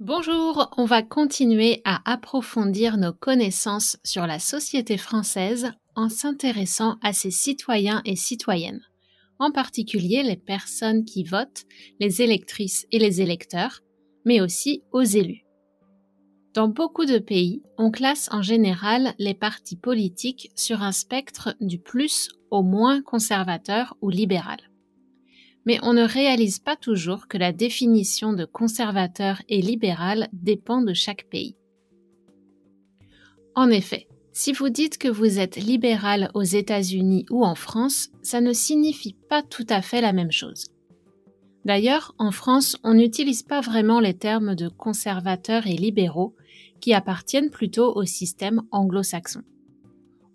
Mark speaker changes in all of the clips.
Speaker 1: Bonjour, on va continuer à approfondir nos connaissances sur la société française en s'intéressant à ses citoyens et citoyennes, en particulier les personnes qui votent, les électrices et les électeurs, mais aussi aux élus. Dans beaucoup de pays, on classe en général les partis politiques sur un spectre du plus au moins conservateur ou libéral mais on ne réalise pas toujours que la définition de conservateur et libéral dépend de chaque pays. En effet, si vous dites que vous êtes libéral aux États-Unis ou en France, ça ne signifie pas tout à fait la même chose. D'ailleurs, en France, on n'utilise pas vraiment les termes de conservateurs et libéraux, qui appartiennent plutôt au système anglo-saxon.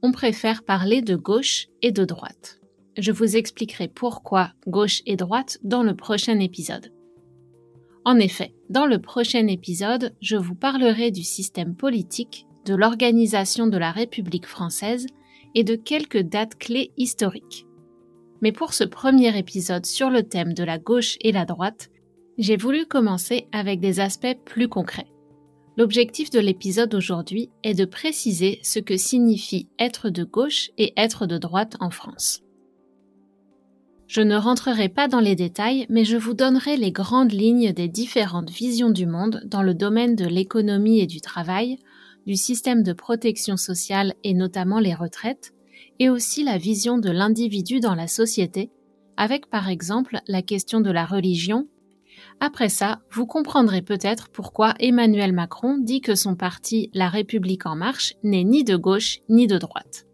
Speaker 1: On préfère parler de gauche et de droite. Je vous expliquerai pourquoi gauche et droite dans le prochain épisode. En effet, dans le prochain épisode, je vous parlerai du système politique, de l'organisation de la République française et de quelques dates clés historiques. Mais pour ce premier épisode sur le thème de la gauche et la droite, j'ai voulu commencer avec des aspects plus concrets. L'objectif de l'épisode aujourd'hui est de préciser ce que signifie être de gauche et être de droite en France. Je ne rentrerai pas dans les détails, mais je vous donnerai les grandes lignes des différentes visions du monde dans le domaine de l'économie et du travail, du système de protection sociale et notamment les retraites, et aussi la vision de l'individu dans la société, avec par exemple la question de la religion. Après ça, vous comprendrez peut-être pourquoi Emmanuel Macron dit que son parti La République en marche n'est ni de gauche ni de droite.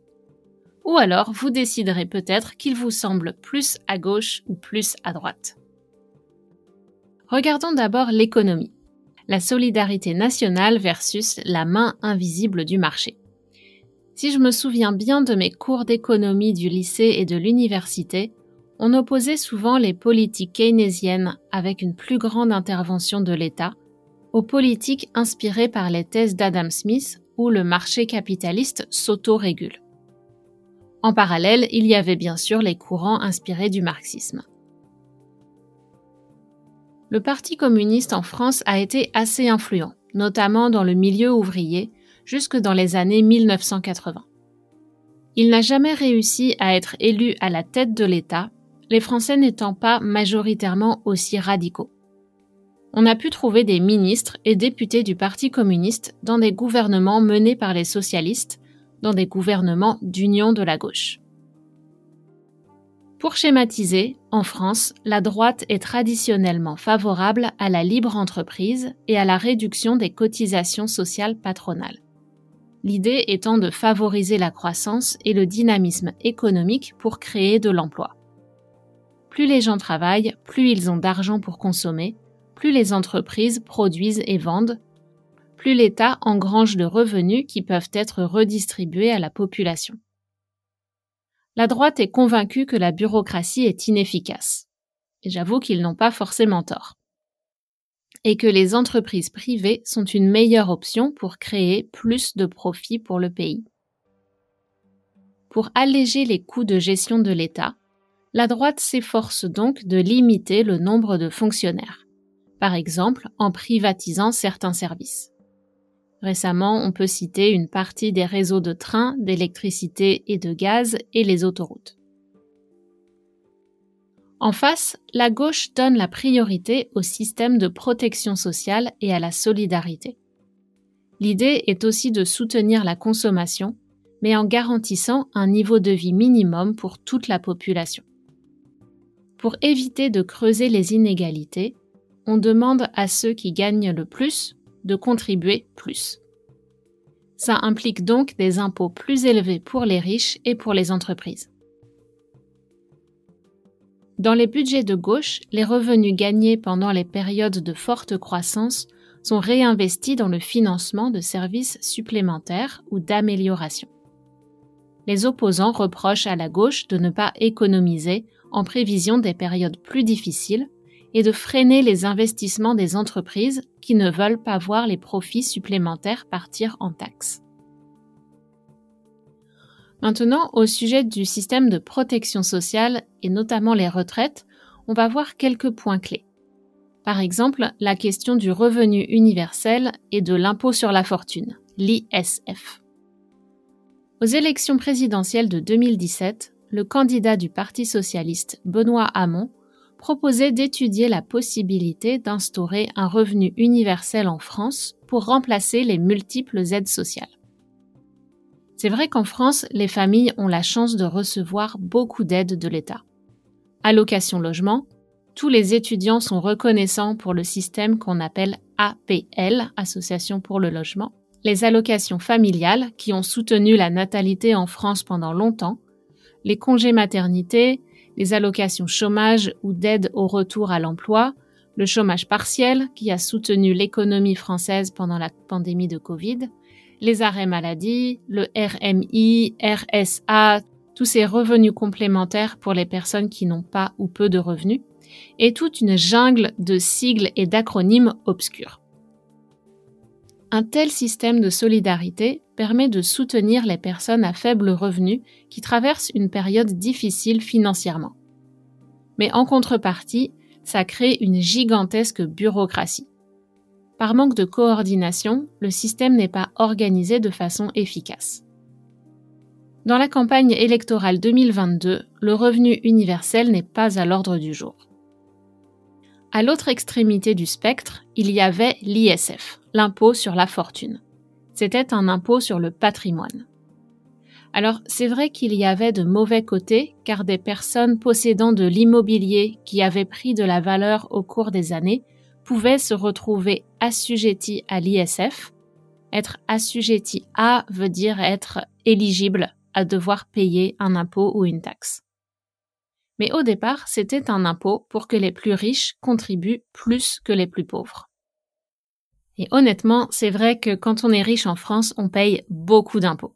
Speaker 1: Ou alors vous déciderez peut-être qu'il vous semble plus à gauche ou plus à droite. Regardons d'abord l'économie. La solidarité nationale versus la main invisible du marché. Si je me souviens bien de mes cours d'économie du lycée et de l'université, on opposait souvent les politiques keynésiennes avec une plus grande intervention de l'État aux politiques inspirées par les thèses d'Adam Smith où le marché capitaliste s'auto-régule. En parallèle, il y avait bien sûr les courants inspirés du marxisme. Le Parti communiste en France a été assez influent, notamment dans le milieu ouvrier, jusque dans les années 1980. Il n'a jamais réussi à être élu à la tête de l'État, les Français n'étant pas majoritairement aussi radicaux. On a pu trouver des ministres et députés du Parti communiste dans des gouvernements menés par les socialistes, dans des gouvernements d'union de la gauche. Pour schématiser, en France, la droite est traditionnellement favorable à la libre entreprise et à la réduction des cotisations sociales patronales. L'idée étant de favoriser la croissance et le dynamisme économique pour créer de l'emploi. Plus les gens travaillent, plus ils ont d'argent pour consommer, plus les entreprises produisent et vendent, plus l'État engrange de revenus qui peuvent être redistribués à la population. La droite est convaincue que la bureaucratie est inefficace. Et j'avoue qu'ils n'ont pas forcément tort. Et que les entreprises privées sont une meilleure option pour créer plus de profits pour le pays. pour alléger les coûts de gestion de l'État, la droite s'efforce donc de limiter le nombre de fonctionnaires, par exemple en privatisant certains services. Récemment, on peut citer une partie des réseaux de trains, d'électricité et de gaz et les autoroutes. En face, la gauche donne la priorité au système de protection sociale et à la solidarité. L'idée est aussi de soutenir la consommation, mais en garantissant un niveau de vie minimum pour toute la population. Pour éviter de creuser les inégalités, on demande à ceux qui gagnent le plus de contribuer plus. Ça implique donc des impôts plus élevés pour les riches et pour les entreprises. Dans les budgets de gauche, les revenus gagnés pendant les périodes de forte croissance sont réinvestis dans le financement de services supplémentaires ou d'amélioration. Les opposants reprochent à la gauche de ne pas économiser en prévision des périodes plus difficiles et de freiner les investissements des entreprises qui ne veulent pas voir les profits supplémentaires partir en taxes. Maintenant, au sujet du système de protection sociale et notamment les retraites, on va voir quelques points clés. Par exemple, la question du revenu universel et de l'impôt sur la fortune, l'ISF. Aux élections présidentielles de 2017, le candidat du Parti socialiste, Benoît Hamon, proposait d'étudier la possibilité d'instaurer un revenu universel en France pour remplacer les multiples aides sociales. C'est vrai qu'en France, les familles ont la chance de recevoir beaucoup d'aides de l'État. Allocation logement, tous les étudiants sont reconnaissants pour le système qu'on appelle APL, Association pour le logement. Les allocations familiales, qui ont soutenu la natalité en France pendant longtemps, les congés maternité, les allocations chômage ou d'aide au retour à l'emploi, le chômage partiel, qui a soutenu l'économie française pendant la pandémie de Covid, les arrêts maladie, le RMI, RSA, tous ces revenus complémentaires pour les personnes qui n'ont pas ou peu de revenus, et toute une jungle de sigles et d'acronymes obscurs. Un tel système de solidarité permet de soutenir les personnes à faible revenu qui traversent une période difficile financièrement. Mais en contrepartie, ça crée une gigantesque bureaucratie. Par manque de coordination, le système n'est pas organisé de façon efficace. Dans la campagne électorale 2022, le revenu universel n'est pas à l'ordre du jour. À l'autre extrémité du spectre, il y avait l'ISF, l'impôt sur la fortune. C'était un impôt sur le patrimoine. Alors c'est vrai qu'il y avait de mauvais côtés car des personnes possédant de l'immobilier qui avaient pris de la valeur au cours des années pouvaient se retrouver assujettis à l'ISF. Être assujetti à veut dire être éligible à devoir payer un impôt ou une taxe. Mais au départ, c'était un impôt pour que les plus riches contribuent plus que les plus pauvres. Et honnêtement, c'est vrai que quand on est riche en France, on paye beaucoup d'impôts.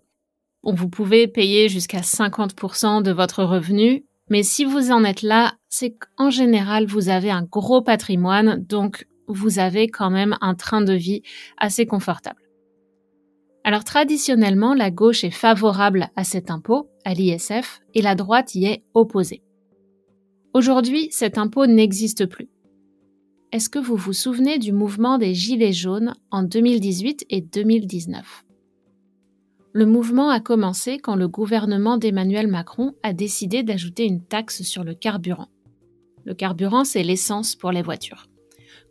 Speaker 1: vous pouvez payer jusqu'à 50% de votre revenu, mais si vous en êtes là, c'est qu'en général, vous avez un gros patrimoine, donc vous avez quand même un train de vie assez confortable. Alors traditionnellement, la gauche est favorable à cet impôt, à l'ISF, et la droite y est opposée. Aujourd'hui, cet impôt n'existe plus. Est-ce que vous vous souvenez du mouvement des Gilets jaunes en 2018 et 2019 le mouvement a commencé quand le gouvernement d'Emmanuel Macron a décidé d'ajouter une taxe sur le carburant. Le carburant, c'est l'essence pour les voitures.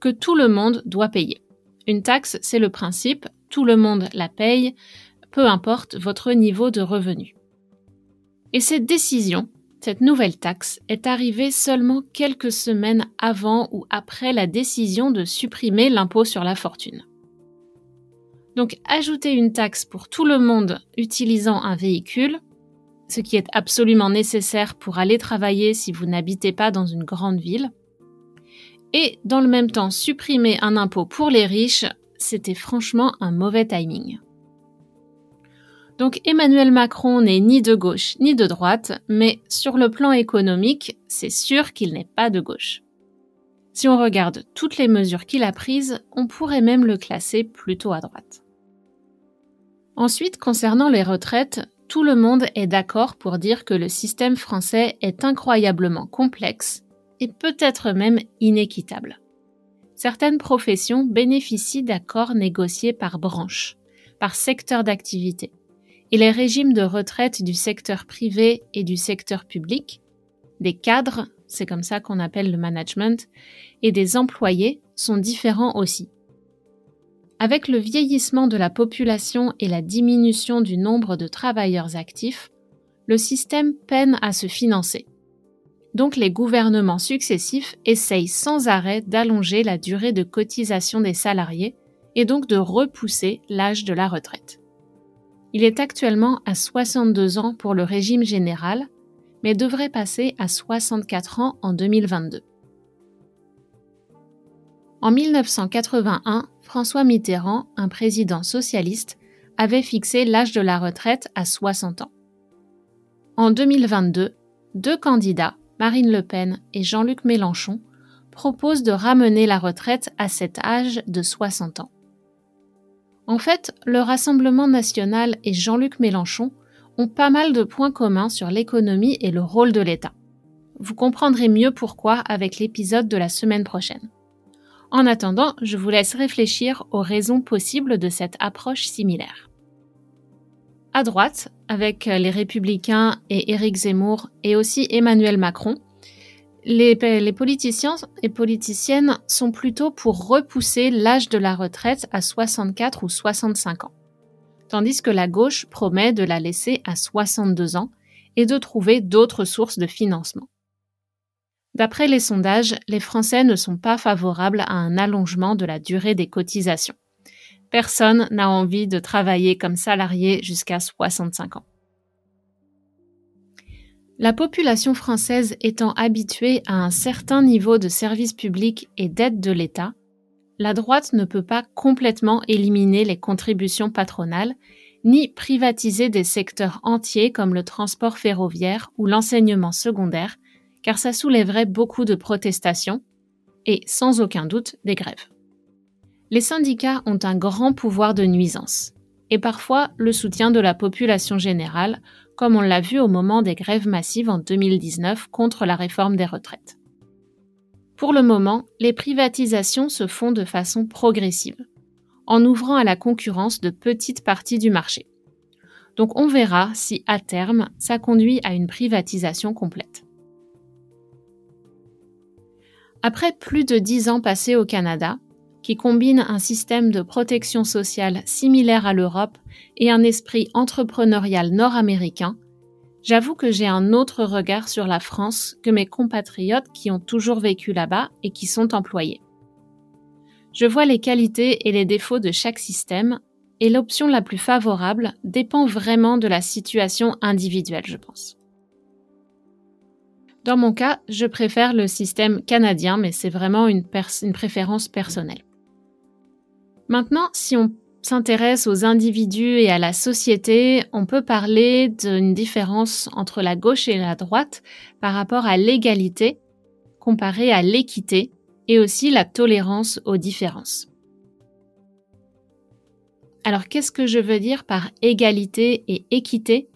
Speaker 1: Que tout le monde doit payer. Une taxe, c'est le principe, tout le monde la paye, peu importe votre niveau de revenu. Et cette décision, cette nouvelle taxe, est arrivée seulement quelques semaines avant ou après la décision de supprimer l'impôt sur la fortune. Donc ajouter une taxe pour tout le monde utilisant un véhicule, ce qui est absolument nécessaire pour aller travailler si vous n'habitez pas dans une grande ville, et dans le même temps supprimer un impôt pour les riches, c'était franchement un mauvais timing. Donc Emmanuel Macron n'est ni de gauche ni de droite, mais sur le plan économique, c'est sûr qu'il n'est pas de gauche. Si on regarde toutes les mesures qu'il a prises, on pourrait même le classer plutôt à droite. Ensuite, concernant les retraites, tout le monde est d'accord pour dire que le système français est incroyablement complexe et peut-être même inéquitable. Certaines professions bénéficient d'accords négociés par branche, par secteur d'activité, et les régimes de retraite du secteur privé et du secteur public, des cadres, c'est comme ça qu'on appelle le management, et des employés sont différents aussi. Avec le vieillissement de la population et la diminution du nombre de travailleurs actifs, le système peine à se financer. Donc les gouvernements successifs essayent sans arrêt d'allonger la durée de cotisation des salariés et donc de repousser l'âge de la retraite. Il est actuellement à 62 ans pour le régime général, mais devrait passer à 64 ans en 2022. En 1981, François Mitterrand, un président socialiste, avait fixé l'âge de la retraite à 60 ans. En 2022, deux candidats, Marine Le Pen et Jean-Luc Mélenchon, proposent de ramener la retraite à cet âge de 60 ans. En fait, le Rassemblement national et Jean-Luc Mélenchon ont pas mal de points communs sur l'économie et le rôle de l'État. Vous comprendrez mieux pourquoi avec l'épisode de la semaine prochaine. En attendant, je vous laisse réfléchir aux raisons possibles de cette approche similaire. À droite, avec les Républicains et Éric Zemmour et aussi Emmanuel Macron, les, politiciens et politiciennes sont plutôt pour repousser l'âge de la retraite à 64 ou 65 ans, tandis que la gauche promet de la laisser à 62 ans et de trouver d'autres sources de financement. D'après les sondages, les Français ne sont pas favorables à un allongement de la durée des cotisations. Personne n'a envie de travailler comme salarié jusqu'à 65 ans. La population française étant habituée à un certain niveau de services publics et d'aide de l'État, la droite ne peut pas complètement éliminer les contributions patronales, ni privatiser des secteurs entiers comme le transport ferroviaire ou l'enseignement secondaire, car ça soulèverait beaucoup de protestations et, sans aucun doute, des grèves. Les syndicats ont un grand pouvoir de nuisance, et parfois le soutien de la population générale, comme on l'a vu au moment des grèves massives en 2019 contre la réforme des retraites. Pour le moment, les privatisations se font de façon progressive, en ouvrant à la concurrence de petites parties du marché. Donc on verra si à terme ça conduit à une privatisation complète. Après plus de dix ans passés au Canada, qui combine un système de protection sociale similaire à l'Europe et un esprit entrepreneurial nord-américain, j'avoue que j'ai un autre regard sur la France que mes compatriotes qui ont toujours vécu là-bas et qui sont employés. Je vois les qualités et les défauts de chaque système, et l'option la plus favorable dépend vraiment de la situation individuelle, je pense. Dans mon cas, je préfère le système canadien, mais c'est vraiment une, préférence personnelle. Maintenant, si on s'intéresse aux individus et à la société, on peut parler d'une différence entre la gauche et la droite par rapport à l'égalité comparée à l'équité et aussi la tolérance aux différences. Alors qu'est-ce que je veux dire par égalité et équité?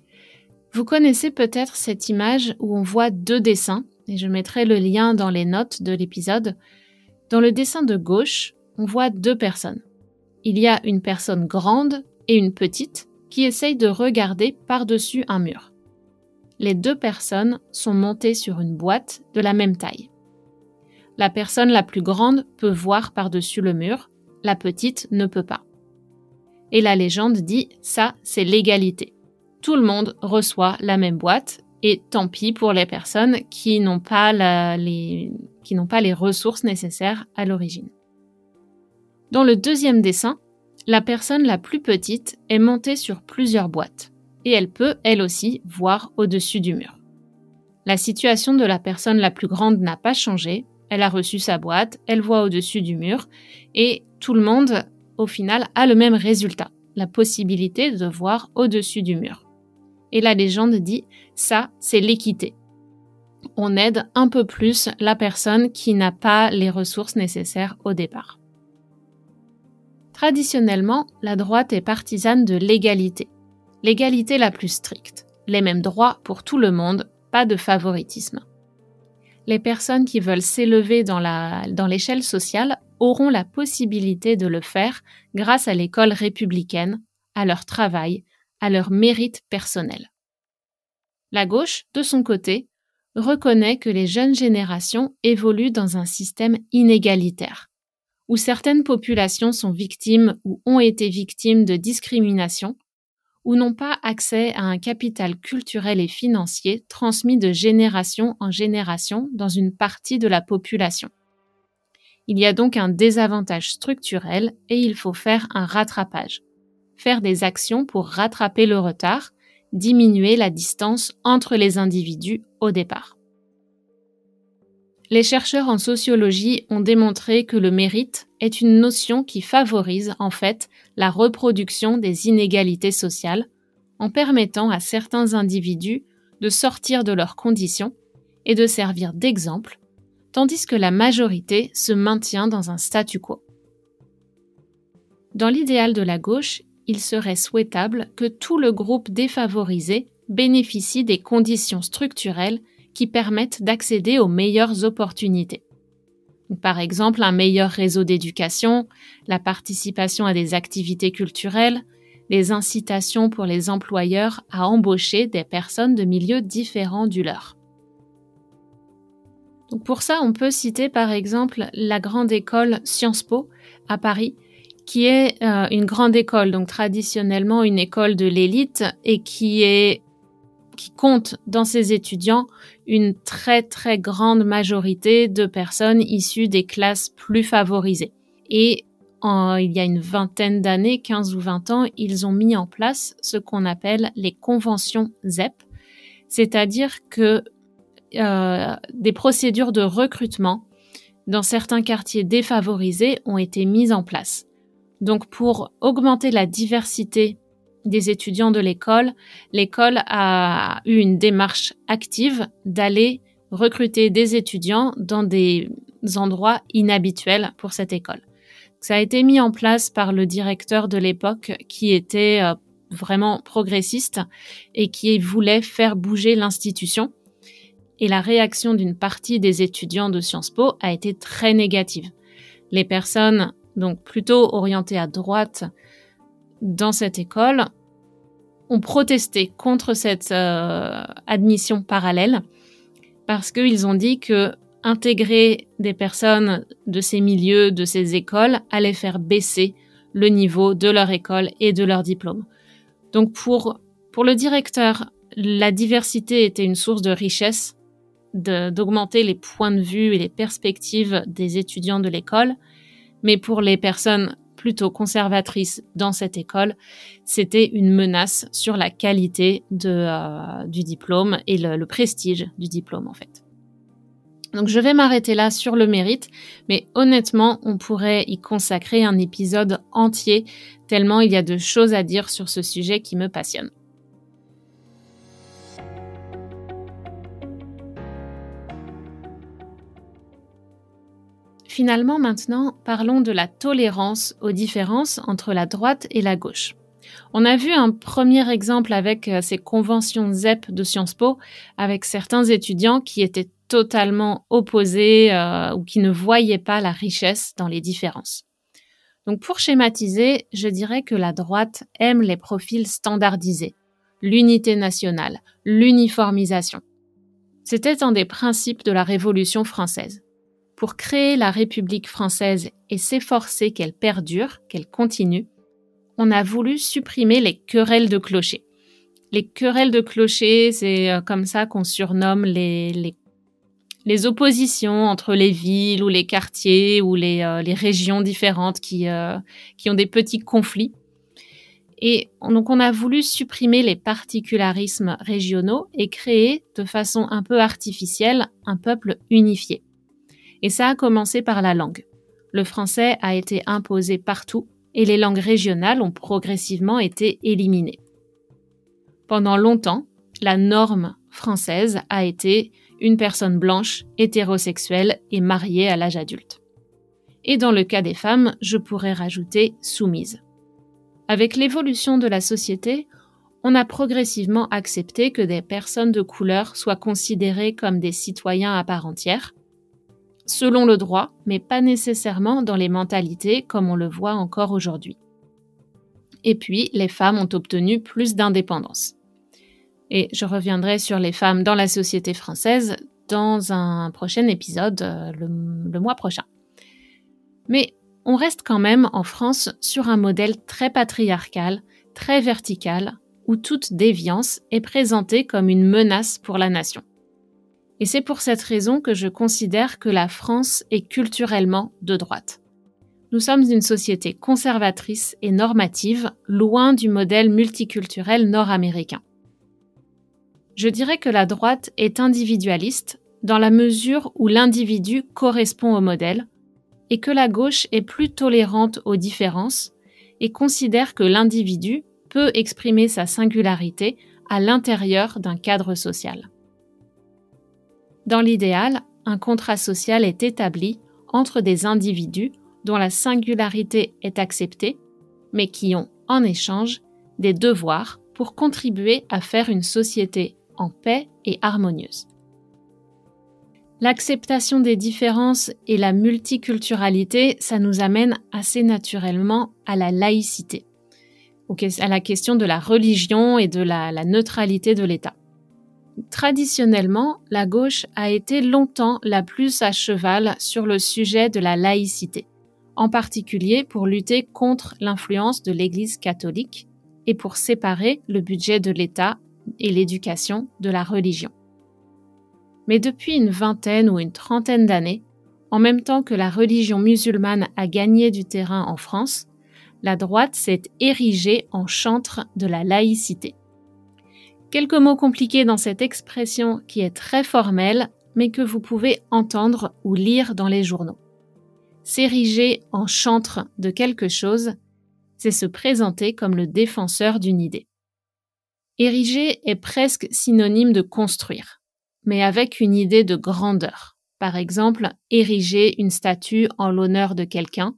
Speaker 1: Vous connaissez peut-être cette image où on voit deux dessins, et je mettrai le lien dans les notes de l'épisode. Dans le dessin de gauche, on voit deux personnes. Il y a une personne grande et une petite qui essayent de regarder par-dessus un mur. Les deux personnes sont montées sur une boîte de la même taille. La personne la plus grande peut voir par-dessus le mur, la petite ne peut pas. Et la légende dit ça, c'est l'égalité tout le monde reçoit la même boîte et tant pis pour les personnes qui n'ont pas, les, qui n'ont pas les ressources nécessaires à l'origine. Dans le deuxième dessin, la personne la plus petite est montée sur plusieurs boîtes et elle peut, elle aussi, voir au-dessus du mur. La situation de la personne la plus grande n'a pas changé, elle a reçu sa boîte, elle voit au-dessus du mur et tout le monde, au final, a le même résultat, la possibilité de voir au-dessus du mur. Et la légende dit ça, c'est l'équité. On aide un peu plus la personne qui n'a pas les ressources nécessaires au départ. Traditionnellement, la droite est partisane de l'égalité. l'égalité la plus stricte, les mêmes droits pour tout le monde, pas de favoritisme. Les personnes qui veulent s'élever dans l'échelle sociale auront la possibilité de le faire grâce à l'école républicaine, à leur travail, à leur mérite personnel. La gauche, de son côté, reconnaît que les jeunes générations évoluent dans un système inégalitaire, où certaines populations sont victimes ou ont été victimes de discrimination, ou n'ont pas accès à un capital culturel et financier transmis de génération en génération dans une partie de la population. Il y a donc un désavantage structurel et il faut faire un rattrapage. Faire des actions pour rattraper le retard, diminuer la distance entre les individus au départ. Les chercheurs en sociologie ont démontré que le mérite est une notion qui favorise en fait la reproduction des inégalités sociales en permettant à certains individus de sortir de leurs conditions et de servir d'exemple, tandis que la majorité se maintient dans un statu quo. Dans l'idéal de la gauche, il serait souhaitable que tout le groupe défavorisé bénéficie des conditions structurelles qui permettent d'accéder aux meilleures opportunités. Par exemple, un meilleur réseau d'éducation, la participation à des activités culturelles, les incitations pour les employeurs à embaucher des personnes de milieux différents du leur. pour ça, on peut citer par exemple la grande école Sciences Po à Paris, qui est euh, une grande école, donc traditionnellement une école de l'élite, et qui est qui compte dans ses étudiants une très très grande majorité de personnes issues des classes plus favorisées. Et il y a une vingtaine d'années, 15 ou 20 ans, ils ont mis en place ce qu'on appelle les conventions ZEP, c'est-à-dire que euh, des procédures de recrutement dans certains quartiers défavorisés ont été mises en place. Donc pour augmenter la diversité des étudiants de l'école, l'école a eu une démarche active d'aller recruter des étudiants dans des endroits inhabituels pour cette école. Ça a été mis en place par le directeur de l'époque qui était euh, vraiment progressiste et qui voulait faire bouger l'institution. Et la réaction d'une partie des étudiants de Sciences Po a été très négative. Les personnes donc plutôt orientés à droite dans cette école, ont protesté contre cette euh, admission parallèle parce qu'ils ont dit que intégrer des personnes de ces milieux, de ces écoles, allait faire baisser le niveau de leur école et de leur diplôme. Donc pour, pour le directeur, la diversité était une source de richesse, d'augmenter les points de vue et les perspectives des étudiants de l'école, mais pour les personnes plutôt conservatrices dans cette école, c'était une menace sur la qualité euh, du diplôme et le, le prestige du diplôme en fait. Donc je vais m'arrêter là sur le mérite, mais honnêtement, on pourrait y consacrer un épisode entier, tellement il y a de choses à dire sur ce sujet qui me passionne. Finalement, maintenant, parlons de la tolérance aux différences entre la droite et la gauche. On a vu un premier exemple avec euh, ces conventions ZEP de Sciences Po, avec certains étudiants qui étaient totalement opposés euh, ou qui ne voyaient pas la richesse dans les différences. Donc pour schématiser, je dirais que la droite aime les profils standardisés, l'unité nationale, l'uniformisation. C'était un des principes de la Révolution française pour créer la République française et s'efforcer qu'elle perdure, qu'elle continue, on a voulu supprimer les querelles de clochers. Les querelles de clochers, c'est euh, comme ça qu'on surnomme les, les, oppositions entre les villes ou les quartiers ou les, euh, régions différentes qui, euh, qui ont des petits conflits. Et donc on a voulu supprimer les particularismes régionaux et créer de façon un peu artificielle un peuple unifié. Et ça a commencé par la langue. Le français a été imposé partout et les langues régionales ont progressivement été éliminées. Pendant longtemps, la norme française a été une personne blanche, hétérosexuelle et mariée à l'âge adulte. Et dans le cas des femmes, je pourrais rajouter soumise. Avec l'évolution de la société, on a progressivement accepté que des personnes de couleur soient considérées comme des citoyens à part entière, selon le droit, mais pas nécessairement dans les mentalités comme on le voit encore aujourd'hui. Et puis, les femmes ont obtenu plus d'indépendance. Et je reviendrai sur les femmes dans la société française dans un prochain épisode euh, le, mois prochain. Mais on reste quand même en France sur un modèle très patriarcal, très vertical, où toute déviance est présentée comme une menace pour la nation. Et c'est pour cette raison que je considère que la France est culturellement de droite. Nous sommes une société conservatrice et normative, loin du modèle multiculturel nord-américain. Je dirais que la droite est individualiste dans la mesure où l'individu correspond au modèle, et que la gauche est plus tolérante aux différences et considère que l'individu peut exprimer sa singularité à l'intérieur d'un cadre social. Dans l'idéal, un contrat social est établi entre des individus dont la singularité est acceptée, mais qui ont, en échange, des devoirs pour contribuer à faire une société en paix et harmonieuse. L'acceptation des différences et la multiculturalité, ça nous amène assez naturellement à la laïcité, à la question de la religion et de la, neutralité de l'État. Traditionnellement, la gauche a été longtemps la plus à cheval sur le sujet de la laïcité, en particulier pour lutter contre l'influence de l'Église catholique et pour séparer le budget de l'État et l'éducation de la religion. Mais depuis une vingtaine ou une trentaine d'années, en même temps que la religion musulmane a gagné du terrain en France, la droite s'est érigée en chantre de la laïcité. Quelques mots compliqués dans cette expression qui est très formelle, mais que vous pouvez entendre ou lire dans les journaux. S'ériger en chantre de quelque chose, c'est se présenter comme le défenseur d'une idée. Ériger est presque synonyme de construire mais avec une idée de grandeur. Par exemple, ériger une statue en l'honneur de quelqu'un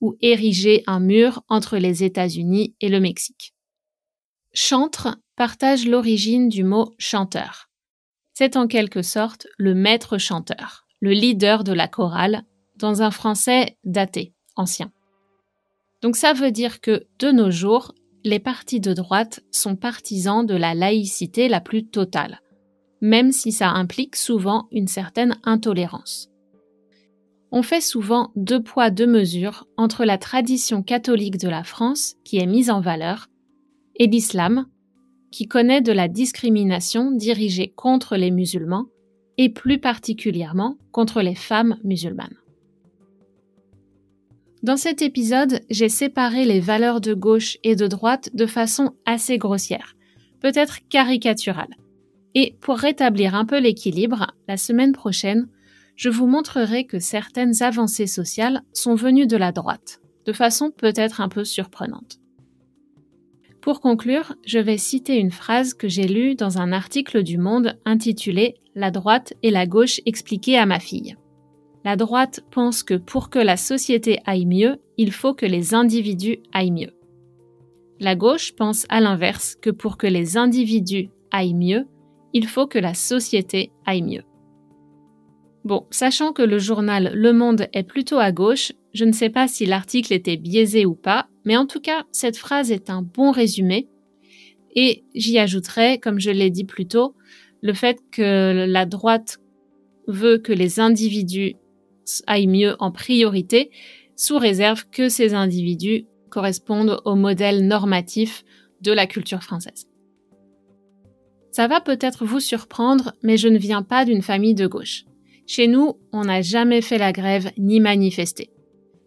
Speaker 1: ou ériger un mur entre les États-Unis et le Mexique. Chantre partage l'origine du mot chanteur. C'est en quelque sorte le maître chanteur, le leader de la chorale, dans un français daté, ancien. Donc ça veut dire que, de nos jours, les partis de droite sont partisans de la laïcité la plus totale, même si ça implique souvent une certaine intolérance. On fait souvent deux poids deux mesures entre la tradition catholique de la France, qui est mise en valeur, et l'islam, qui connaît de la discrimination dirigée contre les musulmans, et plus particulièrement contre les femmes musulmanes. Dans cet épisode, j'ai séparé les valeurs de gauche et de droite de façon assez grossière, peut-être caricaturale. Et pour rétablir un peu l'équilibre, la semaine prochaine, je vous montrerai que certaines avancées sociales sont venues de la droite, de façon peut-être un peu surprenante. Pour conclure, je vais citer une phrase que j'ai lue dans un article du Monde intitulé La droite et la gauche expliquées à ma fille. La droite pense que pour que la société aille mieux, il faut que les individus aillent mieux. La gauche pense à l'inverse que pour que les individus aillent mieux, il faut que la société aille mieux. Bon, sachant que le journal Le Monde est plutôt à gauche, je ne sais pas si l'article était biaisé ou pas, mais en tout cas, cette phrase est un bon résumé. Et j'y ajouterai, comme je l'ai dit plus tôt, le fait que la droite veut que les individus aillent mieux en priorité, sous réserve que ces individus correspondent au modèle normatif de la culture française. Ça va peut-être vous surprendre, mais je ne viens pas d'une famille de gauche. Chez nous, on n'a jamais fait la grève ni manifesté.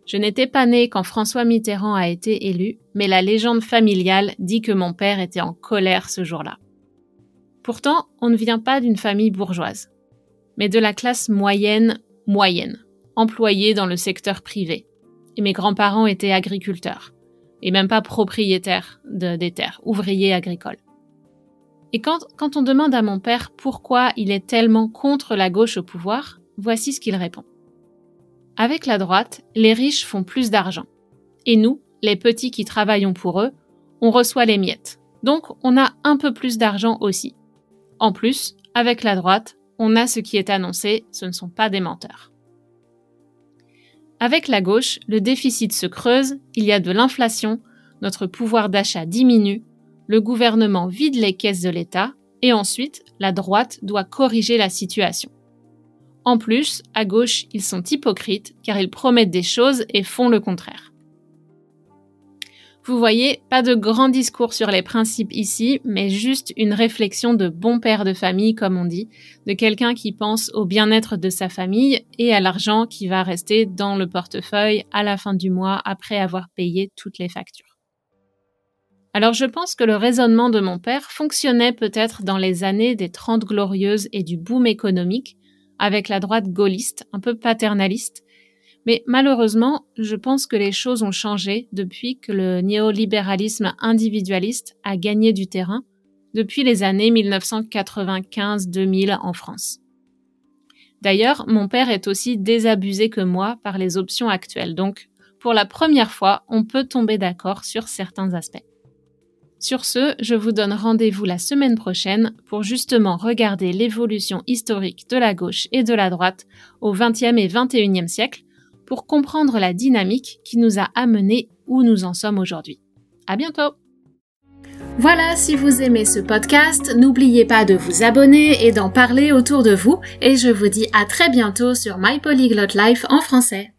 Speaker 1: Je n'étais pas née quand François Mitterrand a été élu, mais la légende familiale dit que mon père était en colère ce jour-là. Pourtant, on ne vient pas d'une famille bourgeoise, mais de la classe moyenne moyenne, employée dans le secteur privé. Et mes grands-parents étaient agriculteurs, et même pas propriétaires de, des terres, ouvriers agricoles. Et quand, quand on demande à mon père pourquoi il est tellement contre la gauche au pouvoir, voici ce qu'il répond. Avec la droite, les riches font plus d'argent. Et nous, les petits qui travaillons pour eux, on reçoit les miettes. Donc on a un peu plus d'argent aussi. En plus, avec la droite, on a ce qui est annoncé, ce ne sont pas des menteurs. Avec la gauche, le déficit se creuse, il y a de l'inflation, notre pouvoir d'achat diminue, le gouvernement vide les caisses de l'État, et ensuite, la droite doit corriger la situation. En plus, à gauche, ils sont hypocrites car ils promettent des choses et font le contraire. Vous voyez, pas de grand discours sur les principes ici, mais juste une réflexion de bon père de famille, comme on dit, de quelqu'un qui pense au bien-être de sa famille et à l'argent qui va rester dans le portefeuille à la fin du mois après avoir payé toutes les factures. Alors je pense que le raisonnement de mon père fonctionnait peut-être dans les années des Trente Glorieuses et du boom économique, avec la droite gaulliste, un peu paternaliste, mais malheureusement, je pense que les choses ont changé depuis que le néolibéralisme individualiste a gagné du terrain depuis les années 1995-2000 en France. D'ailleurs, mon père est aussi désabusé que moi par les options actuelles, donc pour la première fois, on peut tomber d'accord sur certains aspects. Sur ce, je vous donne rendez-vous la semaine prochaine pour justement regarder l'évolution historique de la gauche et de la droite au XXe et XXIe siècle pour comprendre la dynamique qui nous a amenés où nous en sommes aujourd'hui. À bientôt!
Speaker 2: Voilà, si vous aimez ce podcast, n'oubliez pas de vous abonner et d'en parler autour de vous et je vous dis à très bientôt sur My Polyglot Life en français.